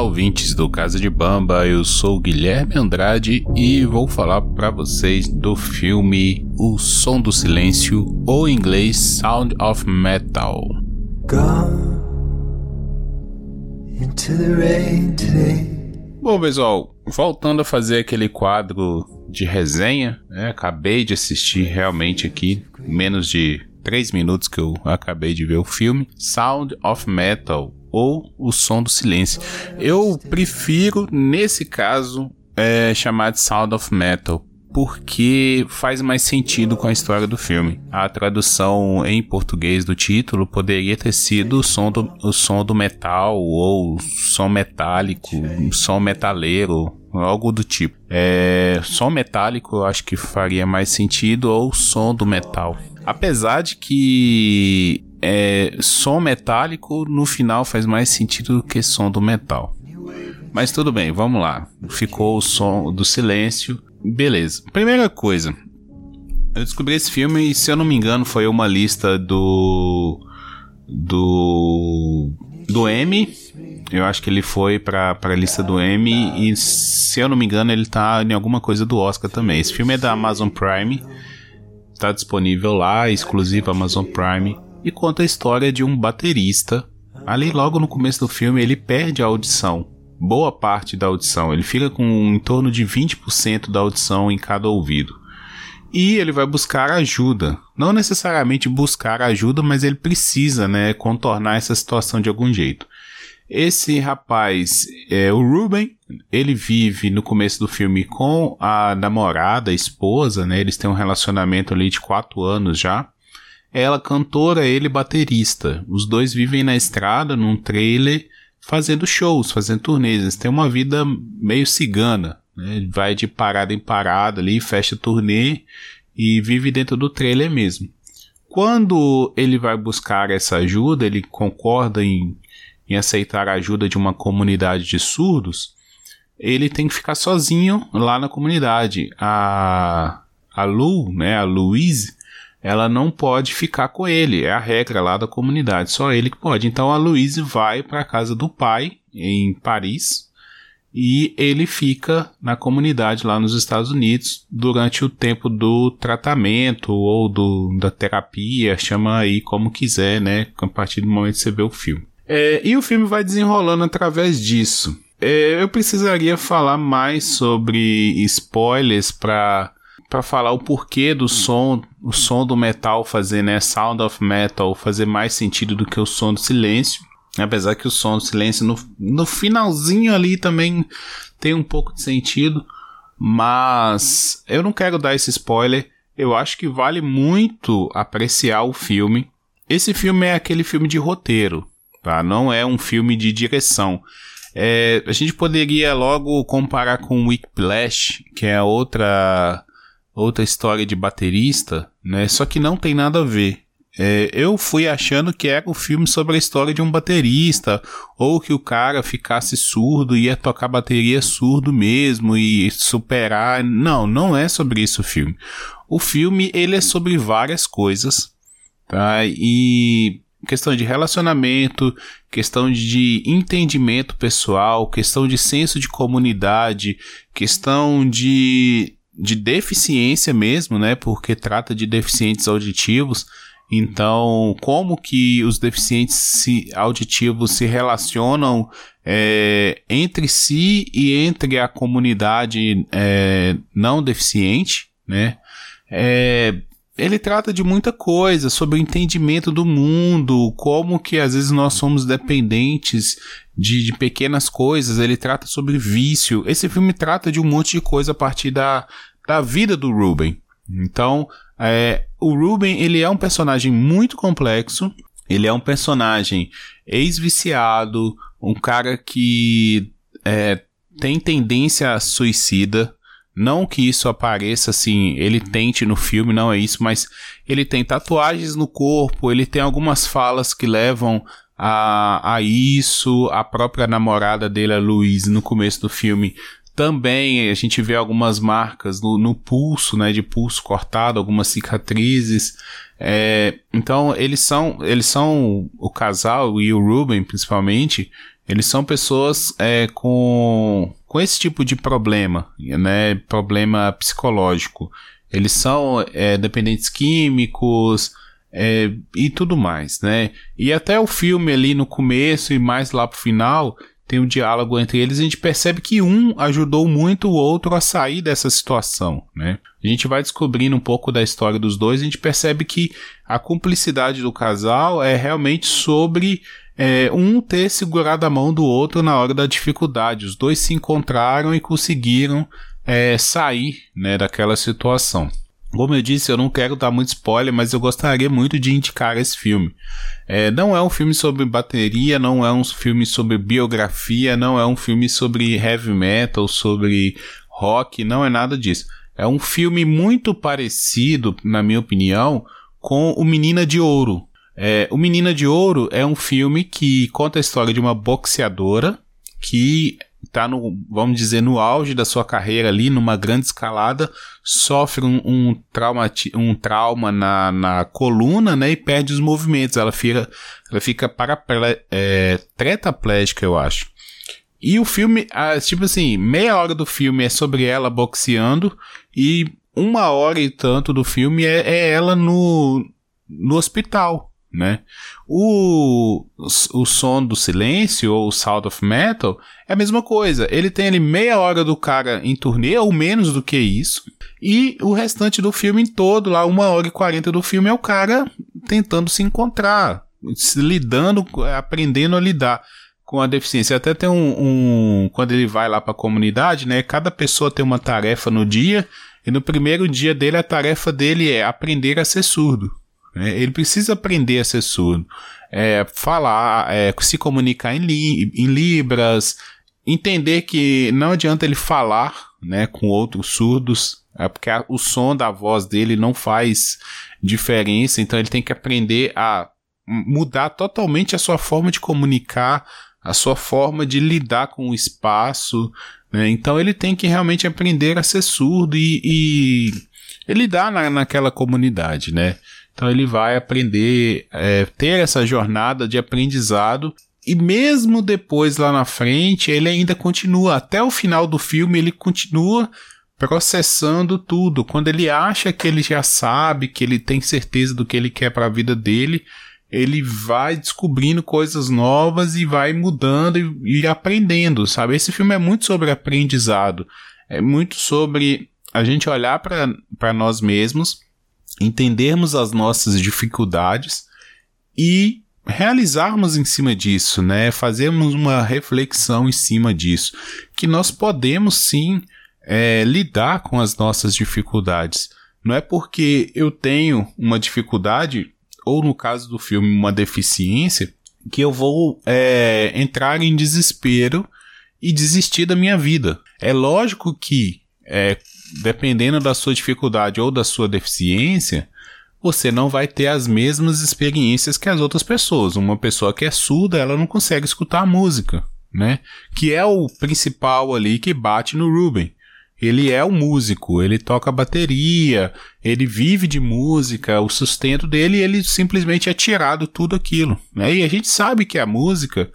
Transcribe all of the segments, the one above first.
Olá, ouvintes do Casa de Bamba. Eu sou Guilherme Andrade e vou falar para vocês do filme O Som do Silêncio, ou em inglês Sound of Metal. Bom, pessoal, voltando a fazer aquele quadro de resenha, né? acabei de assistir realmente aqui, menos de 3 minutos que eu acabei de ver o filme, Sound of Metal, ou O Som do Silêncio. Eu prefiro, nesse caso, é, chamar de Sound of Metal, porque faz mais sentido com a história do filme. A tradução em português do título poderia ter sido o som do, o som do metal, ou som metálico, som metaleiro, algo do tipo. É, som metálico eu acho que faria mais sentido, ou som do metal. Apesar de que é, som metálico no final faz mais sentido do que som do metal. Mas tudo bem, vamos lá. Ficou o som do silêncio. Beleza. Primeira coisa. Eu descobri esse filme e, se eu não me engano, foi uma lista do. Do. Do M. Eu acho que ele foi pra, pra lista do M. E, se eu não me engano, ele tá em alguma coisa do Oscar também. Esse filme é da Amazon Prime. Tá disponível lá, exclusivo Amazon Prime e conta a história de um baterista. Ali, logo no começo do filme, ele perde a audição. Boa parte da audição. Ele fica com em torno de 20% da audição em cada ouvido. E ele vai buscar ajuda. Não necessariamente buscar ajuda, mas ele precisa, né, contornar essa situação de algum jeito. Esse rapaz, é o Ruben, ele vive no começo do filme com a namorada, a esposa, né? Eles têm um relacionamento ali de quatro anos já. Ela cantora, ele baterista. Os dois vivem na estrada, num trailer, fazendo shows, fazendo turnês. Eles têm uma vida meio cigana. Né? Vai de parada em parada ali, fecha turnê e vive dentro do trailer mesmo. Quando ele vai buscar essa ajuda, ele concorda em, em aceitar a ajuda de uma comunidade de surdos, ele tem que ficar sozinho lá na comunidade. A, a Lu, né, a Louise, ela não pode ficar com ele. É a regra lá da comunidade, só ele que pode. Então a Louise vai para a casa do pai em Paris e ele fica na comunidade lá nos Estados Unidos durante o tempo do tratamento ou do, da terapia, chama aí como quiser, né? A partir do momento que você vê o filme. É, e o filme vai desenrolando através disso. É, eu precisaria falar mais sobre spoilers para para falar o porquê do som, o som do metal fazer, né, sound of metal fazer mais sentido do que o som do silêncio. Apesar que o som do silêncio no, no finalzinho ali também tem um pouco de sentido, mas eu não quero dar esse spoiler. Eu acho que vale muito apreciar o filme. Esse filme é aquele filme de roteiro, tá? Não é um filme de direção. É, a gente poderia logo comparar com Whiplash, que é outra outra história de baterista, né? Só que não tem nada a ver. É, eu fui achando que era um filme sobre a história de um baterista, ou que o cara ficasse surdo e ia tocar bateria surdo mesmo e superar. Não, não é sobre isso o filme. O filme ele é sobre várias coisas, tá? E questão de relacionamento, questão de entendimento pessoal, questão de senso de comunidade, questão de de deficiência mesmo, né? Porque trata de deficientes auditivos. Então, como que os deficientes auditivos se relacionam é, entre si e entre a comunidade é, não deficiente, né? É, ele trata de muita coisa sobre o entendimento do mundo, como que às vezes nós somos dependentes de, de, pequenas coisas. Ele trata sobre vício. Esse filme trata de um monte de coisa a partir da, da vida do Ruben. Então, é, o Ruben ele é um personagem muito complexo. Ele é um personagem ex-viciado, um cara que é, tem tendência a suicida. Não que isso apareça assim, ele tente no filme, não é isso, mas ele tem tatuagens no corpo, ele tem algumas falas que levam a, a isso. A própria namorada dele, a Louise, no começo do filme, também a gente vê algumas marcas no, no pulso, né, de pulso cortado, algumas cicatrizes. É, então eles são, eles são o casal e o Ruben principalmente. Eles são pessoas é, com, com esse tipo de problema, né? Problema psicológico. Eles são é, dependentes químicos é, e tudo mais, né? E até o filme ali no começo e mais lá pro final tem um diálogo entre eles, a gente percebe que um ajudou muito o outro a sair dessa situação, né? A gente vai descobrindo um pouco da história dos dois, a gente percebe que a cumplicidade do casal é realmente sobre é, um ter segurado a mão do outro na hora da dificuldade. Os dois se encontraram e conseguiram é, sair né, daquela situação. Como eu disse, eu não quero dar muito spoiler, mas eu gostaria muito de indicar esse filme. É, não é um filme sobre bateria, não é um filme sobre biografia, não é um filme sobre heavy metal, sobre rock, não é nada disso. É um filme muito parecido, na minha opinião, com O Menina de Ouro. É, o Menina de Ouro é um filme que conta a história de uma boxeadora que está no, vamos dizer, no auge da sua carreira ali, numa grande escalada, sofre um, um, trauma, um trauma na, na coluna, né, e perde os movimentos. Ela fica, ela fica paraple, é, tetraplégica, eu acho. E o filme, tipo assim, meia hora do filme é sobre ela boxeando e uma hora e tanto do filme é, é ela no, no hospital, né? O, o som do silêncio ou Sound of Metal é a mesma coisa. Ele tem ali meia hora do cara em turnê, ou menos do que isso. E o restante do filme todo, lá uma hora e quarenta do filme, é o cara tentando se encontrar, se lidando, aprendendo a lidar com a deficiência. Até tem um, um quando ele vai lá para a comunidade, né? Cada pessoa tem uma tarefa no dia e no primeiro dia dele a tarefa dele é aprender a ser surdo. Né? Ele precisa aprender a ser surdo, é, falar, é, se comunicar em, li em libras, entender que não adianta ele falar né, com outros surdos, é porque a, o som da voz dele não faz diferença, então ele tem que aprender a mudar totalmente a sua forma de comunicar, a sua forma de lidar com o espaço. Né? Então ele tem que realmente aprender a ser surdo e, e, e lidar na, naquela comunidade, né? Então ele vai aprender, é, ter essa jornada de aprendizado e mesmo depois lá na frente, ele ainda continua. Até o final do filme, ele continua processando tudo. Quando ele acha que ele já sabe, que ele tem certeza do que ele quer para a vida dele, ele vai descobrindo coisas novas e vai mudando e, e aprendendo, sabe? Esse filme é muito sobre aprendizado. É muito sobre a gente olhar para nós mesmos entendermos as nossas dificuldades e realizarmos em cima disso, né? Fazermos uma reflexão em cima disso, que nós podemos sim é, lidar com as nossas dificuldades. Não é porque eu tenho uma dificuldade ou no caso do filme uma deficiência que eu vou é, entrar em desespero e desistir da minha vida. É lógico que é, dependendo da sua dificuldade ou da sua deficiência, você não vai ter as mesmas experiências que as outras pessoas. Uma pessoa que é surda, ela não consegue escutar a música, né? Que é o principal ali que bate no Ruben. Ele é o músico, ele toca bateria, ele vive de música, o sustento dele, ele simplesmente é tirado tudo aquilo. Né? E a gente sabe que a música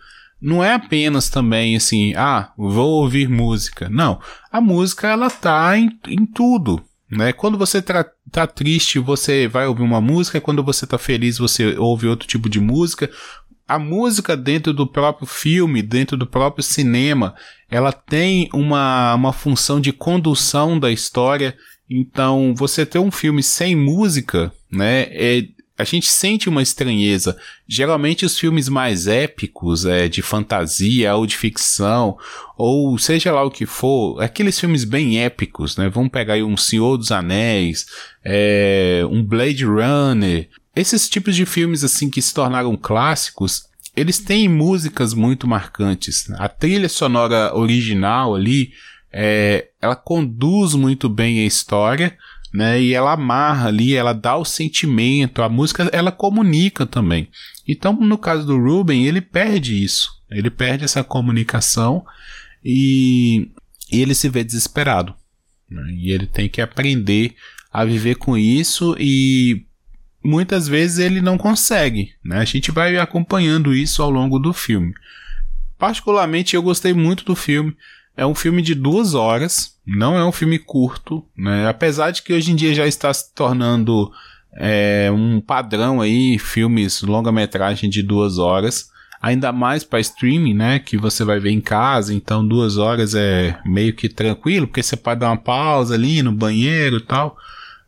não é apenas também assim, ah, vou ouvir música. Não, a música ela tá em, em tudo, né? Quando você tá, tá triste, você vai ouvir uma música, quando você tá feliz, você ouve outro tipo de música. A música dentro do próprio filme, dentro do próprio cinema, ela tem uma, uma função de condução da história. Então, você ter um filme sem música, né, é, a gente sente uma estranheza. Geralmente os filmes mais épicos, é, de fantasia ou de ficção, ou seja lá o que for, aqueles filmes bem épicos, né? Vamos pegar aí um Senhor dos Anéis, é, um Blade Runner. Esses tipos de filmes assim que se tornaram clássicos, eles têm músicas muito marcantes. A trilha sonora original ali, é, ela conduz muito bem a história, né? E ela amarra ali, ela dá o sentimento, a música ela comunica também. Então, no caso do Ruben, ele perde isso. Ele perde essa comunicação e, e ele se vê desesperado. Né? E ele tem que aprender a viver com isso e muitas vezes ele não consegue. Né? A gente vai acompanhando isso ao longo do filme. particularmente eu gostei muito do filme. É um filme de duas horas, não é um filme curto, né? Apesar de que hoje em dia já está se tornando é, um padrão aí, filmes longa-metragem de duas horas. Ainda mais para streaming, né? Que você vai ver em casa, então duas horas é meio que tranquilo, porque você pode dar uma pausa ali no banheiro e tal.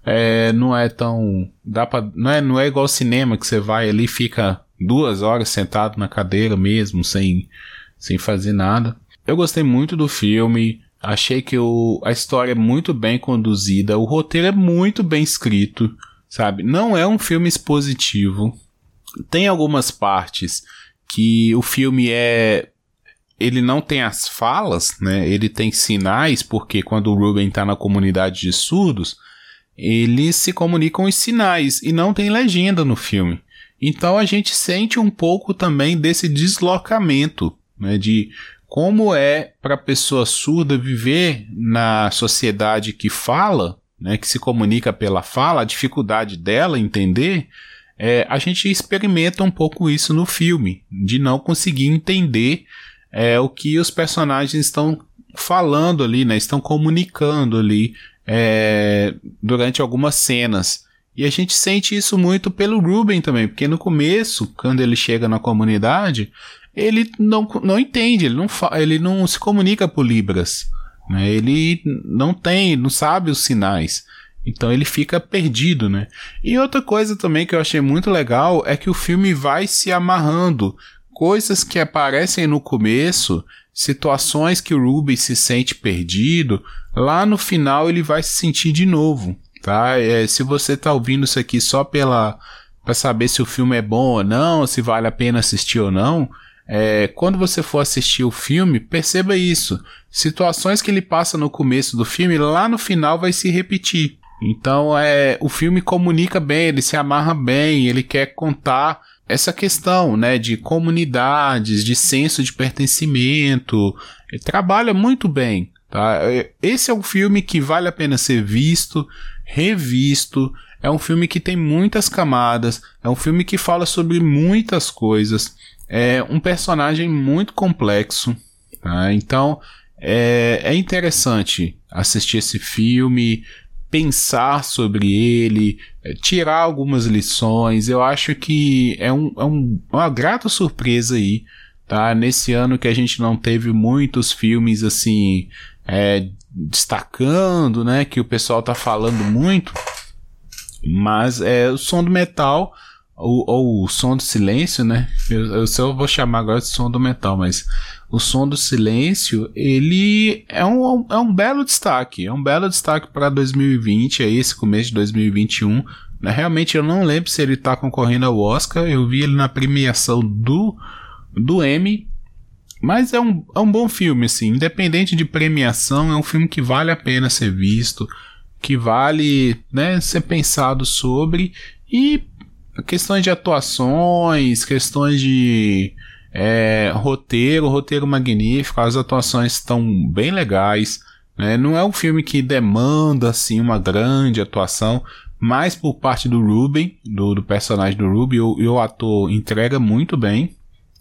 É, não é tão. Dá pra, não, é, não é igual cinema que você vai ali fica duas horas sentado na cadeira mesmo, sem, sem fazer nada. Eu gostei muito do filme. Achei que o, a história é muito bem conduzida. O roteiro é muito bem escrito, sabe? Não é um filme expositivo. Tem algumas partes que o filme é ele não tem as falas, né? Ele tem sinais, porque quando o Ruben está na comunidade de surdos, eles se comunicam em sinais e não tem legenda no filme. Então a gente sente um pouco também desse deslocamento, né? De como é para a pessoa surda viver na sociedade que fala, né? Que se comunica pela fala, a dificuldade dela entender é, a gente experimenta um pouco isso no filme, de não conseguir entender é, o que os personagens estão falando ali, né? Estão comunicando ali é, durante algumas cenas. E a gente sente isso muito pelo Ruben também, porque no começo, quando ele chega na comunidade, ele não, não entende, ele não, ele não se comunica por Libras. Né? Ele não tem, não sabe os sinais. Então ele fica perdido, né? E outra coisa também que eu achei muito legal é que o filme vai se amarrando. Coisas que aparecem no começo, situações que o Ruby se sente perdido, lá no final ele vai se sentir de novo, tá? É, se você tá ouvindo isso aqui só pela para saber se o filme é bom ou não, se vale a pena assistir ou não, é, quando você for assistir o filme, perceba isso. Situações que ele passa no começo do filme, lá no final vai se repetir. Então é, o filme comunica bem, ele se amarra bem, ele quer contar essa questão, né, de comunidades, de senso de pertencimento. Ele trabalha muito bem, tá? É, esse é um filme que vale a pena ser visto, revisto. É um filme que tem muitas camadas, é um filme que fala sobre muitas coisas. É um personagem muito complexo, tá? Então é, é interessante assistir esse filme, pensar sobre ele, eh, tirar algumas lições. Eu acho que é, um, é um, uma grata surpresa aí, tá? Nesse ano que a gente não teve muitos filmes assim é, destacando, né? Que o pessoal tá falando muito. Mas é o som do metal ou, ou o som do silêncio, né? Eu, eu só vou chamar agora de som do metal, mas o som do silêncio, ele é um, é um belo destaque. É um belo destaque para 2020, é esse começo de 2021. Né? Realmente eu não lembro se ele está concorrendo ao Oscar. Eu vi ele na premiação do, do Emmy. Mas é um, é um bom filme, assim. Independente de premiação, é um filme que vale a pena ser visto. Que vale né, ser pensado sobre. E questões de atuações, questões de é, roteiro, roteiro magnífico, as atuações estão bem legais. Né? Não é um filme que demanda assim uma grande atuação, mas por parte do Ruben, do, do personagem do Ruben, o, o ator entrega muito bem.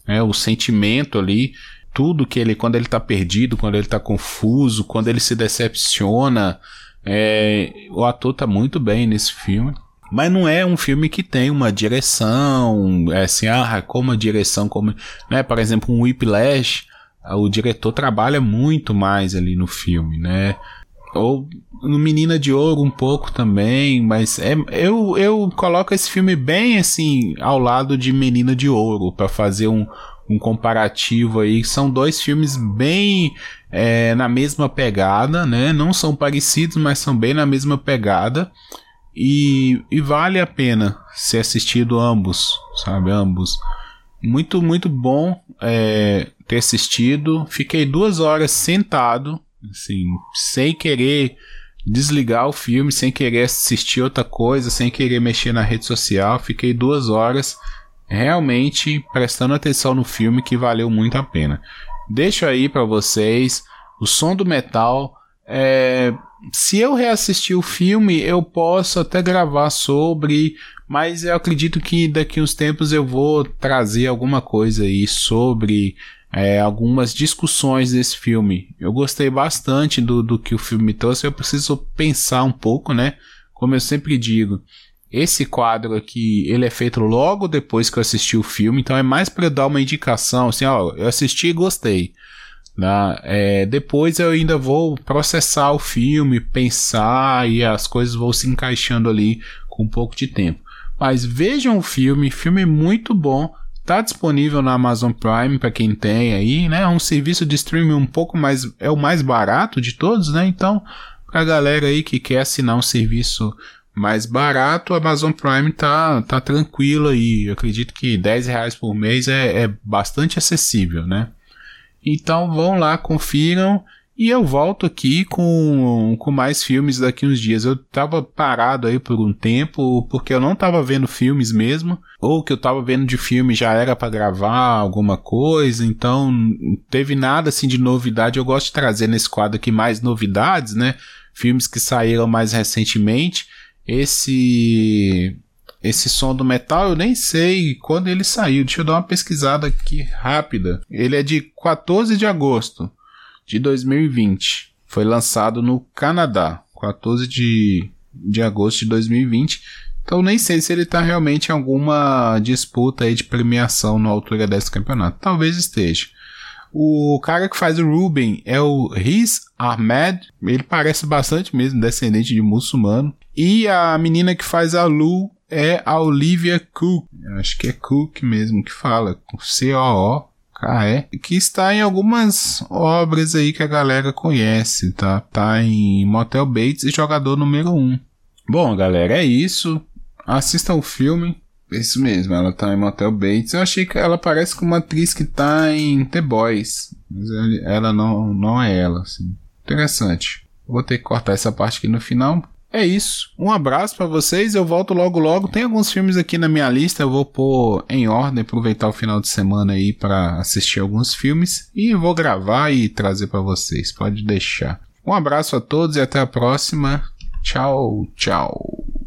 Né? O sentimento ali, tudo que ele, quando ele está perdido, quando ele está confuso, quando ele se decepciona, é, o ator está muito bem nesse filme. Mas não é um filme que tem uma direção, é assim, ah, como a direção, como, né, por exemplo, um Whiplash, o diretor trabalha muito mais ali no filme, né? Ou no Menina de Ouro um pouco também, mas é, eu, eu coloco esse filme bem assim ao lado de Menina de Ouro para fazer um, um comparativo aí. São dois filmes bem é, na mesma pegada, né? Não são parecidos, mas são bem na mesma pegada. E, e vale a pena ser assistido ambos, sabe? Ambos. Muito, muito bom é, ter assistido. Fiquei duas horas sentado, assim, sem querer desligar o filme, sem querer assistir outra coisa, sem querer mexer na rede social. Fiquei duas horas realmente prestando atenção no filme que valeu muito a pena. Deixo aí para vocês o som do metal. É, se eu reassistir o filme, eu posso até gravar sobre, Mas eu acredito que daqui uns tempos eu vou trazer alguma coisa aí sobre é, algumas discussões desse filme. Eu gostei bastante do, do que o filme trouxe, eu preciso pensar um pouco, né? Como eu sempre digo, esse quadro aqui, ele é feito logo depois que eu assisti o filme, então é mais para dar uma indicação, assim, ó, eu assisti e gostei. Né? É, depois eu ainda vou processar o filme, pensar e as coisas vão se encaixando ali com um pouco de tempo. Mas vejam o filme, filme muito bom. Tá disponível na Amazon Prime para quem tem aí, né? É um serviço de streaming um pouco mais é o mais barato de todos, né? Então, pra galera aí que quer assinar um serviço mais barato, a Amazon Prime tá, tá tranquilo aí. Eu acredito que 10 reais por mês é, é bastante acessível, né? Então vão lá, confiram e eu volto aqui com, com mais filmes daqui uns dias. Eu tava parado aí por um tempo, porque eu não tava vendo filmes mesmo, ou que eu tava vendo de filme já era para gravar alguma coisa, então teve nada assim de novidade. Eu gosto de trazer nesse quadro aqui mais novidades, né? Filmes que saíram mais recentemente. Esse esse som do metal eu nem sei quando ele saiu. Deixa eu dar uma pesquisada aqui rápida. Ele é de 14 de agosto de 2020. Foi lançado no Canadá, 14 de, de agosto de 2020. Então nem sei se ele está realmente em alguma disputa aí de premiação na altura desse campeonato. Talvez esteja. O cara que faz o Ruben é o Riz Ahmed. Ele parece bastante mesmo descendente de muçulmano. E a menina que faz a Lu é a Olivia Cook. Acho que é Cook mesmo que fala. C-O-O. Caé, que está em algumas obras aí que a galera conhece, tá? Tá em Motel Bates e Jogador Número 1. Bom, galera, é isso. Assistam o filme. Isso mesmo, ela tá em Motel Bates. Eu achei que ela parece com uma atriz que tá em The Boys. Mas ela não, não é ela, assim. Interessante. Vou ter que cortar essa parte aqui no final, é isso. Um abraço para vocês. Eu volto logo logo. Tem alguns filmes aqui na minha lista. Eu vou pôr em ordem, aproveitar o final de semana aí para assistir alguns filmes e vou gravar e trazer para vocês. Pode deixar. Um abraço a todos e até a próxima. Tchau, tchau.